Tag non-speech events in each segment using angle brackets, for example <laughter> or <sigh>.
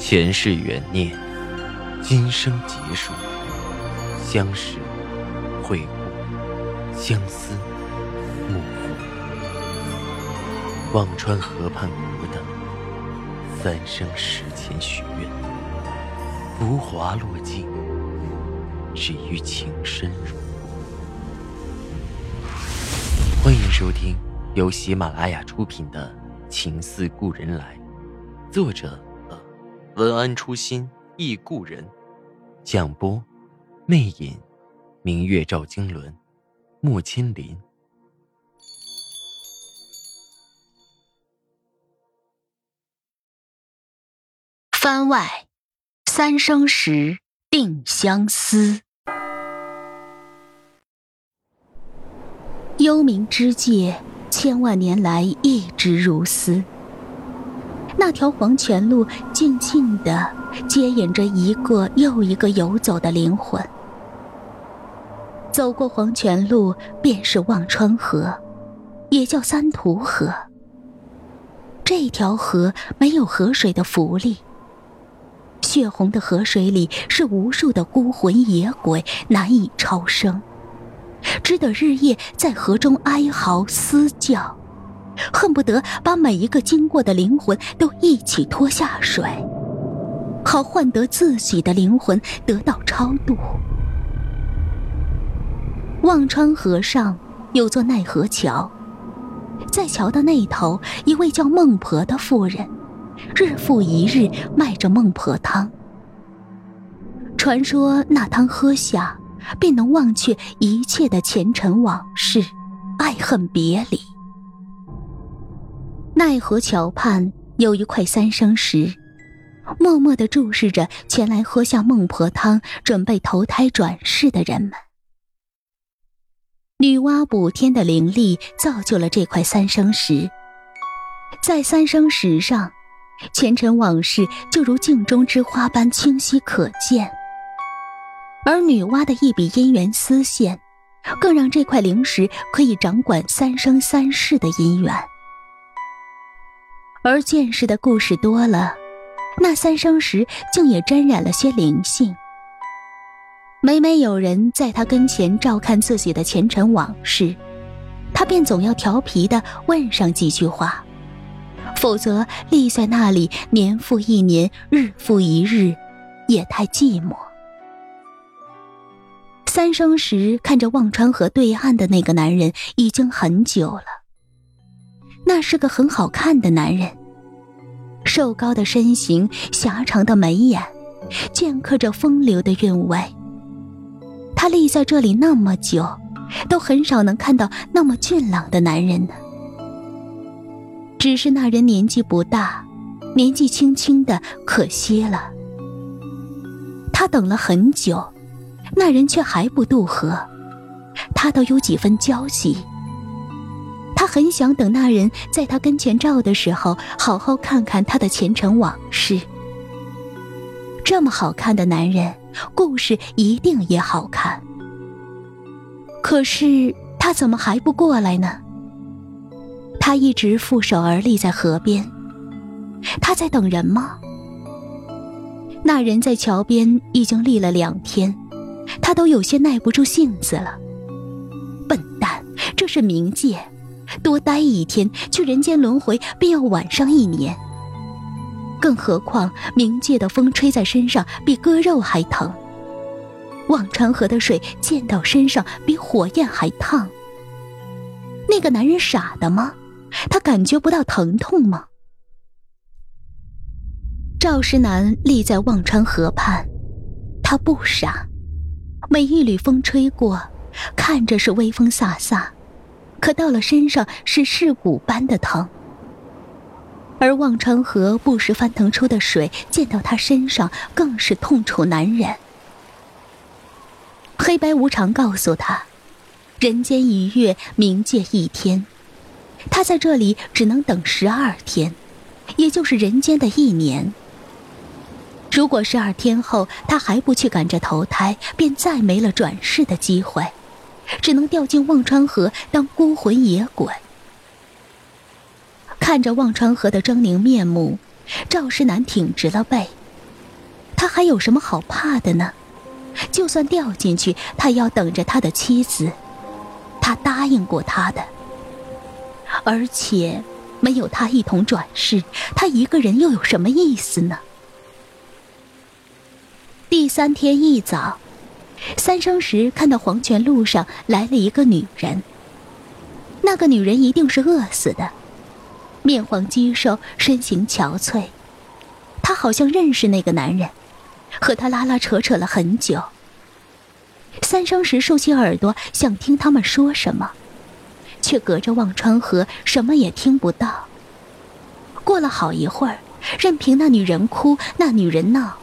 前世缘孽，今生劫数，相识、会故，相思、幕后。忘川河畔孤灯，三生石前许愿，浮华落尽，只余情深入。欢迎收听由喜马拉雅出品的《情似故人来》，作者。文安初心忆故人，蒋波，魅影，明月照经纶，木千林。番外，三生石定相思。幽冥之界，千万年来一直如斯。那条黄泉路静静地接引着一个又一个游走的灵魂。走过黄泉路，便是忘川河，也叫三途河。这条河没有河水的浮力，血红的河水里是无数的孤魂野鬼，难以超生，只得日夜在河中哀嚎嘶叫。恨不得把每一个经过的灵魂都一起拖下水，好换得自己的灵魂得到超度。忘川河上有座奈何桥，在桥的那头，一位叫孟婆的妇人，日复一日卖着孟婆汤。传说那汤喝下，便能忘却一切的前尘往事，爱恨别离。奈何桥畔有一块三生石，默默的注视着前来喝下孟婆汤、准备投胎转世的人们。女娲补天的灵力造就了这块三生石，在三生石上，前尘往事就如镜中之花般清晰可见。而女娲的一笔姻缘丝线，更让这块灵石可以掌管三生三世的姻缘。而见识的故事多了，那三生石竟也沾染了些灵性。每每有人在他跟前照看自己的前尘往事，他便总要调皮的问上几句话，否则立在那里年复一年，日复一日，也太寂寞。三生石看着忘川河对岸的那个男人已经很久了。那是个很好看的男人，瘦高的身形，狭长的眉眼，镌刻着风流的韵味。他立在这里那么久，都很少能看到那么俊朗的男人呢。只是那人年纪不大，年纪轻轻的，可惜了。他等了很久，那人却还不渡河，他倒有几分焦急。很想等那人在他跟前照的时候，好好看看他的前尘往事。这么好看的男人，故事一定也好看。可是他怎么还不过来呢？他一直负手而立在河边，他在等人吗？那人在桥边已经立了两天，他都有些耐不住性子了。笨蛋，这是冥界。多待一天，去人间轮回便要晚上一年。更何况冥界的风吹在身上比割肉还疼，忘川河的水溅到身上比火焰还烫。那个男人傻的吗？他感觉不到疼痛吗？赵石南立在忘川河畔，他不傻，每一缕风吹过，看着是微风飒飒。可到了身上是噬骨般的疼，而忘川河不时翻腾出的水溅到他身上，更是痛楚难忍。黑白无常告诉他，人间一月，冥界一天，他在这里只能等十二天，也就是人间的一年。如果十二天后他还不去赶着投胎，便再没了转世的机会。只能掉进忘川河当孤魂野鬼。看着忘川河的狰狞面目，赵世南挺直了背，他还有什么好怕的呢？就算掉进去，他要等着他的妻子。他答应过他的，而且没有他一同转世，他一个人又有什么意思呢？第三天一早，三生石看到黄泉路上来了一个女人。那个女人一定是饿死的，面黄肌瘦，身形憔悴。他好像认识那个男人，和他拉拉扯扯了很久。三生石竖起耳朵，想听他们说什么，却隔着忘川河，什么也听不到。过了好一会儿，任凭那女人哭，那女人闹，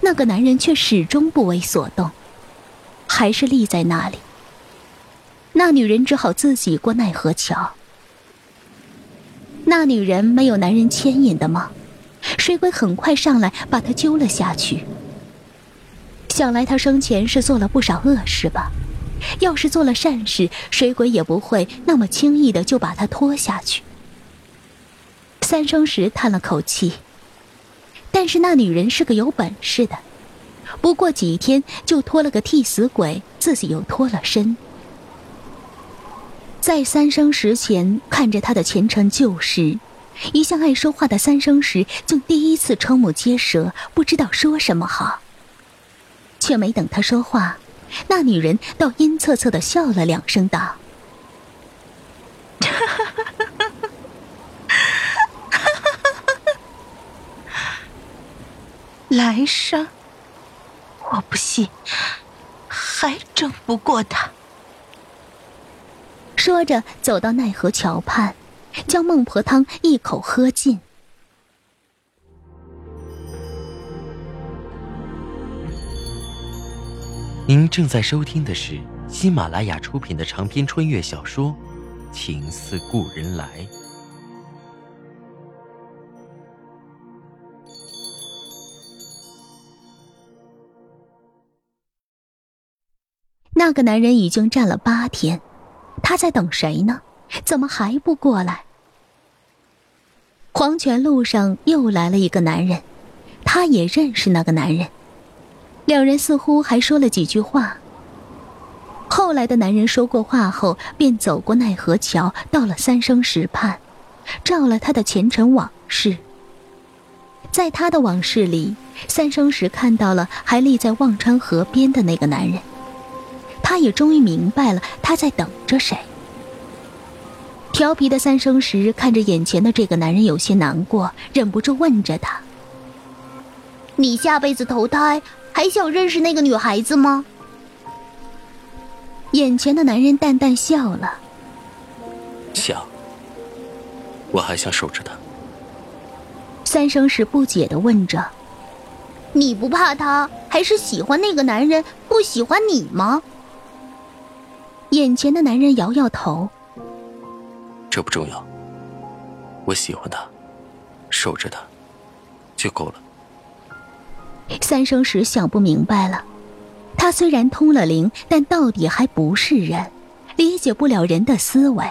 那个男人却始终不为所动，还是立在那里。那女人只好自己过奈何桥。那女人没有男人牵引的吗？水鬼很快上来，把她揪了下去。想来她生前是做了不少恶事吧？要是做了善事，水鬼也不会那么轻易的就把她拖下去。三生石叹了口气，但是那女人是个有本事的，不过几天就拖了个替死鬼，自己又脱了身。在三生石前看着他的前尘旧事，一向爱说话的三生石竟第一次瞠目结舌，不知道说什么好。却没等他说话，那女人倒阴恻恻的笑了两声，道：“ <laughs> 来生，我不信还争不过他。”说着，走到奈何桥畔，将孟婆汤一口喝尽。您正在收听的是喜马拉雅出品的长篇穿越小说《情似故人来》。那个男人已经站了八天，他在等谁呢？怎么还不过来？黄泉路上又来了一个男人，他也认识那个男人。两人似乎还说了几句话。后来的男人说过话后，便走过奈何桥，到了三生石畔，照了他的前尘往事。在他的往事里，三生石看到了还立在忘川河边的那个男人，他也终于明白了他在等着谁。调皮的三生石看着眼前的这个男人，有些难过，忍不住问着他：“你下辈子投胎？”还想认识那个女孩子吗？眼前的男人淡淡笑了。想，我还想守着她。三生石不解的问着：“你不怕他，还是喜欢那个男人，不喜欢你吗？”眼前的男人摇摇头：“这不重要，我喜欢他，守着他，就够了。”三生石想不明白了，他虽然通了灵，但到底还不是人，理解不了人的思维。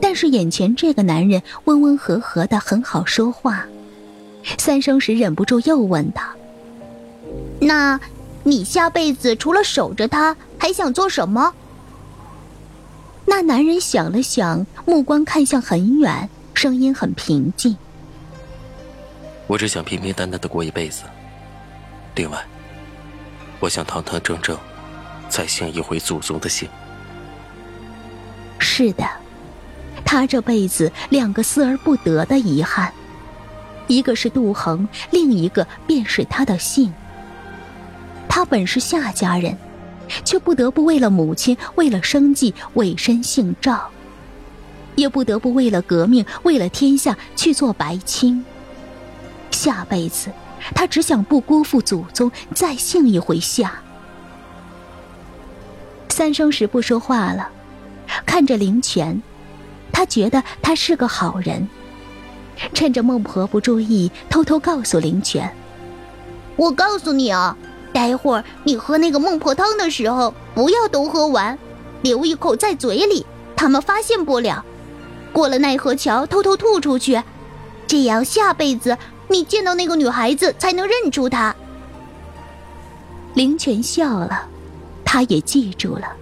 但是眼前这个男人温温和和的，很好说话。三生石忍不住又问他：“那，你下辈子除了守着他，还想做什么？”那男人想了想，目光看向很远，声音很平静：“我只想平平淡淡的过一辈子。”另外，我想堂堂正正再姓一回祖宗的姓。是的，他这辈子两个思而不得的遗憾，一个是杜恒，另一个便是他的姓。他本是夏家人，却不得不为了母亲，为了生计，委身姓赵，也不得不为了革命，为了天下去做白青。下辈子。他只想不辜负祖宗，再姓一回夏。三生石不说话了，看着灵泉，他觉得他是个好人。趁着孟婆不注意，偷偷告诉灵泉：“我告诉你啊，待会儿你喝那个孟婆汤的时候，不要都喝完，留一口在嘴里，他们发现不了。过了奈何桥，偷偷吐出去，这样下辈子。”你见到那个女孩子才能认出她，灵泉笑了，他也记住了。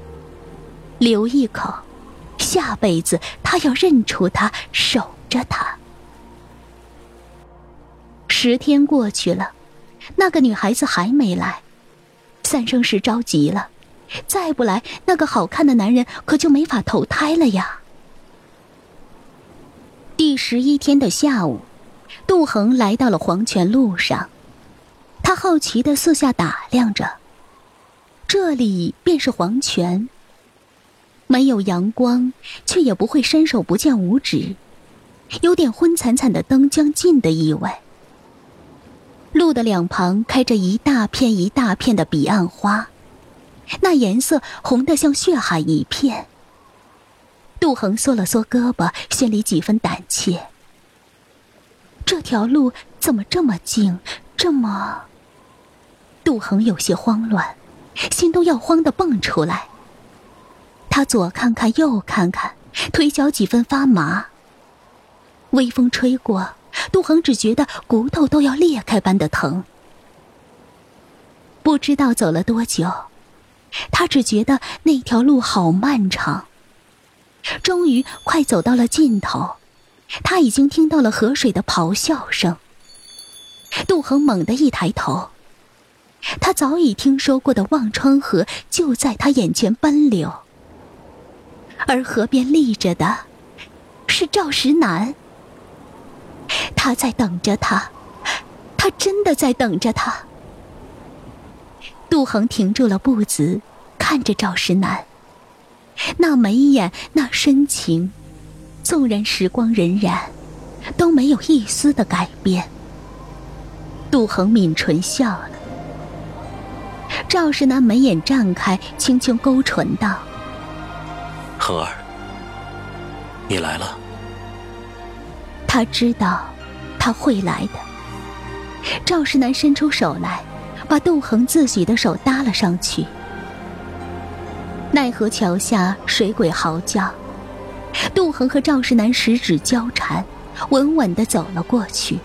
留一口，下辈子他要认出他，守着他。十天过去了，那个女孩子还没来，三生石着急了，再不来，那个好看的男人可就没法投胎了呀。第十一天的下午，杜恒来到了黄泉路上。他好奇的四下打量着，这里便是黄泉。没有阳光，却也不会伸手不见五指，有点昏惨惨的灯将尽的意味。路的两旁开着一大片一大片的彼岸花，那颜色红得像血海一片。杜恒缩了缩胳膊，心里几分胆怯。这条路怎么这么静，这么……杜恒有些慌乱，心都要慌的蹦出来。他左看看，右看看，腿脚几分发麻。微风吹过，杜恒只觉得骨头都要裂开般的疼。不知道走了多久，他只觉得那条路好漫长。终于快走到了尽头，他已经听到了河水的咆哮声。杜恒猛地一抬头。他早已听说过的忘川河就在他眼前奔流，而河边立着的，是赵石南。他在等着他，他真的在等着他。杜恒停住了步子，看着赵石南，那眉眼，那深情，纵然时光荏苒，都没有一丝的改变。杜恒抿唇笑了。赵石南眉眼绽开，轻轻勾唇道：“恒儿，你来了。”他知道他会来的。赵世南伸出手来，把杜恒自己的手搭了上去。奈何桥下水鬼嚎叫，杜恒和赵世南十指交缠，稳稳的走了过去。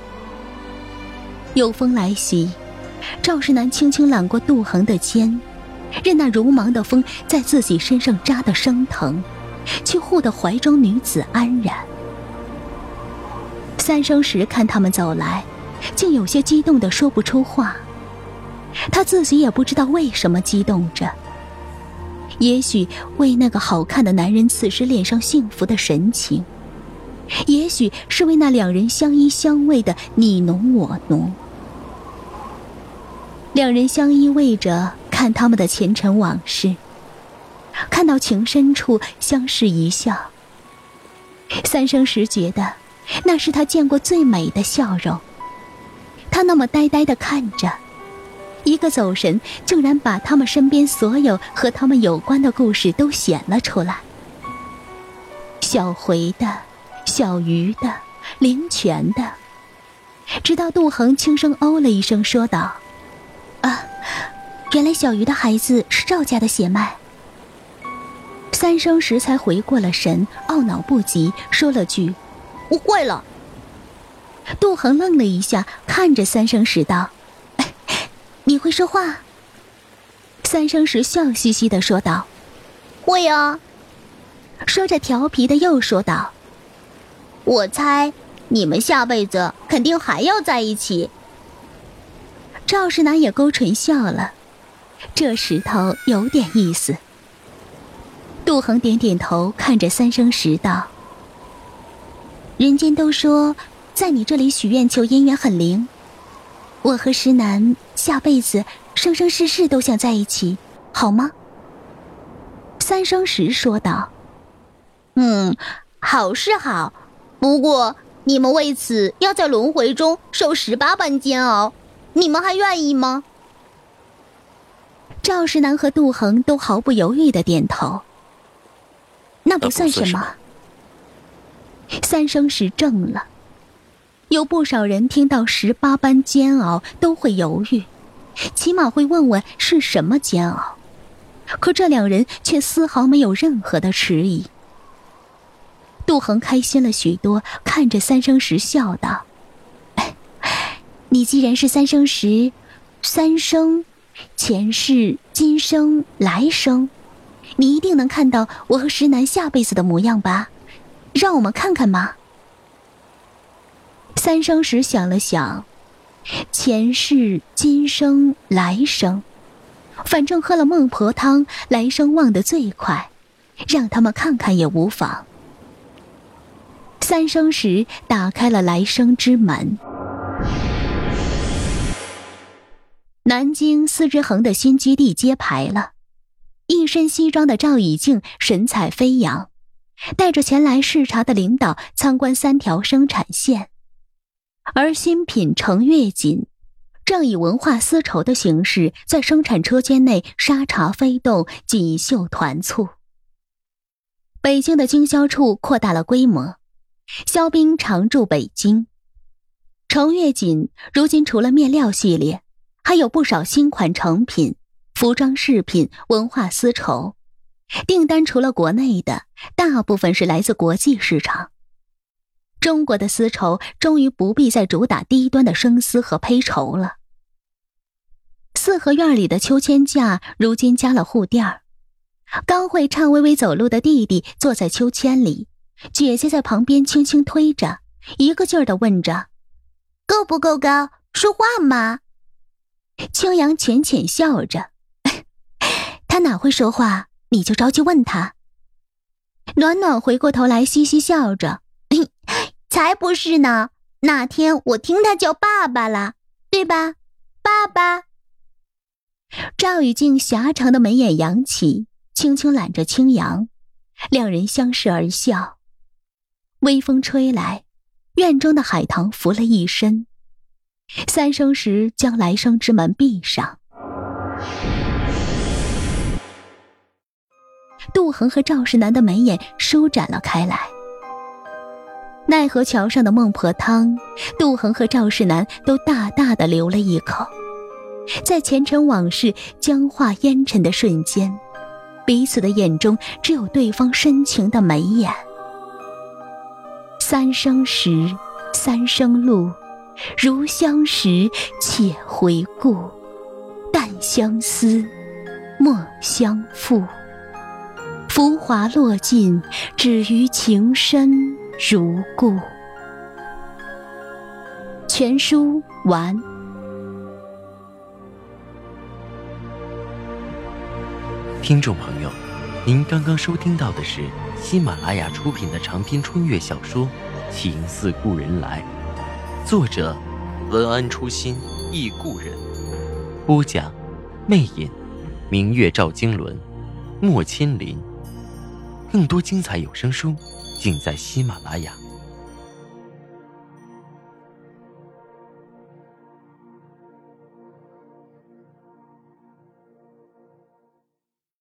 有风来袭。赵世南轻轻揽过杜恒的肩，任那如芒的风在自己身上扎得生疼，却护得怀中女子安然。三生石看他们走来，竟有些激动的说不出话。他自己也不知道为什么激动着，也许为那个好看的男人此时脸上幸福的神情，也许是为那两人相依相偎的你侬我侬。两人相依偎着，看他们的前尘往事，看到情深处相视一笑。三生石觉得，那是他见过最美的笑容。他那么呆呆的看着，一个走神，竟然把他们身边所有和他们有关的故事都显了出来。小回的，小鱼的，灵泉的，直到杜恒轻声哦了一声，说道。啊，原来小鱼的孩子是赵家的血脉。三生石才回过了神，懊恼不及，说了句：“我会了。”杜恒愣了一下，看着三生石道：“你会说话？”三生石笑嘻嘻的说道：“会啊。”说着调皮的又说道：“我猜你们下辈子肯定还要在一起。”赵世南也勾唇笑了，这石头有点意思。杜恒点点头，看着三生石道：“人间都说，在你这里许愿求姻缘很灵。我和石楠下辈子生生世世都想在一起，好吗？”三生石说道：“嗯，好是好，不过你们为此要在轮回中受十八般煎熬。”你们还愿意吗？赵石楠和杜恒都毫不犹豫的点头。那不算什么。三生石正了。有不少人听到十八般煎熬都会犹豫，起码会问问是什么煎熬。可这两人却丝毫没有任何的迟疑。杜恒开心了许多，看着三生石笑道。你既然是三生石，三生，前世、今生、来生，你一定能看到我和石楠下辈子的模样吧？让我们看看嘛。三生石想了想，前世、今生、来生，反正喝了孟婆汤，来生忘得最快，让他们看看也无妨。三生石打开了来生之门。南京司之恒的新基地揭牌了，一身西装的赵以静神采飞扬，带着前来视察的领导参观三条生产线，而新品程月锦正以文化丝绸的形式在生产车间内沙茶飞动，锦绣团簇。北京的经销处扩大了规模，肖兵常驻北京。程月锦如今除了面料系列。还有不少新款成品、服装饰品、文化丝绸，订单除了国内的，大部分是来自国际市场。中国的丝绸终于不必再主打低端的生丝和胚绸了。四合院里的秋千架如今加了护垫儿，刚会颤巍巍走路的弟弟坐在秋千里，姐姐在旁边轻轻推着，一个劲儿的问着：“够不够高？说话嘛！”青阳浅浅笑着，<laughs> 他哪会说话？你就着急问他。暖暖回过头来，嘻嘻笑着，才不是呢！那天我听他叫爸爸了，对吧？爸爸。赵雨静狭长的眉眼扬起，轻轻揽着青阳，两人相视而笑。微风吹来，院中的海棠拂了一身。三生石将来生之门闭上，杜恒和赵世南的眉眼舒展了开来。奈何桥上的孟婆汤，杜恒和赵世南都大大的流了一口。在前尘往事僵化烟尘的瞬间，彼此的眼中只有对方深情的眉眼。三生石，三生路。如相识，且回顾；但相思，莫相负。浮华落尽，只余情深如故。全书完。听众朋友，您刚刚收听到的是喜马拉雅出品的长篇穿越小说《情似故人来》。作者：文安初心忆故人，播讲：魅影，明月照经纶，莫千林。更多精彩有声书，尽在喜马拉雅。